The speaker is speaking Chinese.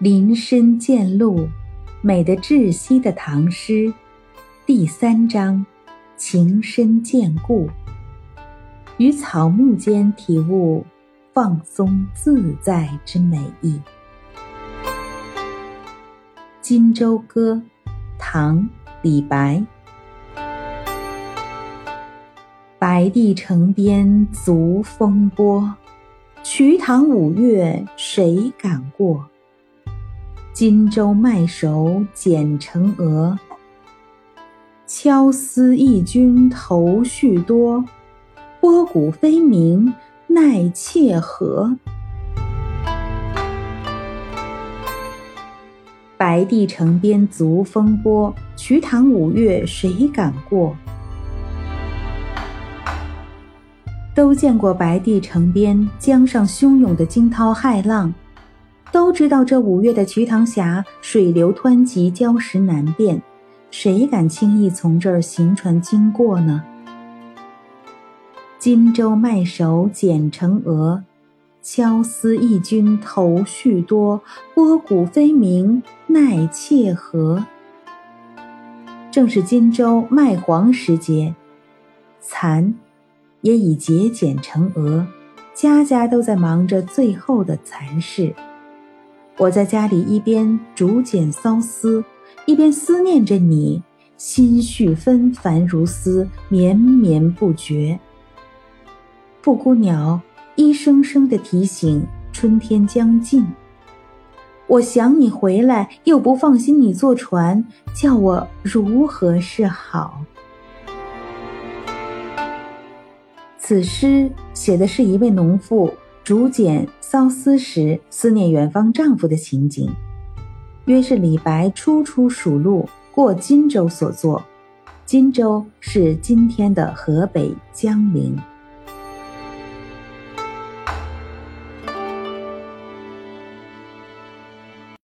林深见鹿，美得窒息的唐诗，第三章，情深见故，于草木间体悟放松自在之美意。《荆州歌》，唐·李白。白帝城边足风波，瞿塘五月谁敢过？荆州麦熟剪成鹅，敲丝忆君头绪多。拨鼓飞鸣奈切何？白帝城边足风波，瞿塘五月谁敢过？都见过白帝城边江上汹涌的惊涛骇浪。都知道这五月的瞿塘峡水流湍急，礁石难辨，谁敢轻易从这儿行船经过呢？荆州麦熟剪成鹅，敲丝一君头绪多。波鼓飞鸣奈切何？正是荆州麦黄时节，蚕也已结茧成蛾，家家都在忙着最后的蚕事。我在家里一边竹简搔丝，一边思念着你，心绪纷繁如丝，绵绵不绝。布谷鸟一声声地提醒春天将近。我想你回来，又不放心你坐船，叫我如何是好？此诗写的是一位农妇。竹简骚思时，思念远方丈夫的情景，约是李白初出蜀路过荆州所作。荆州是今天的河北江陵。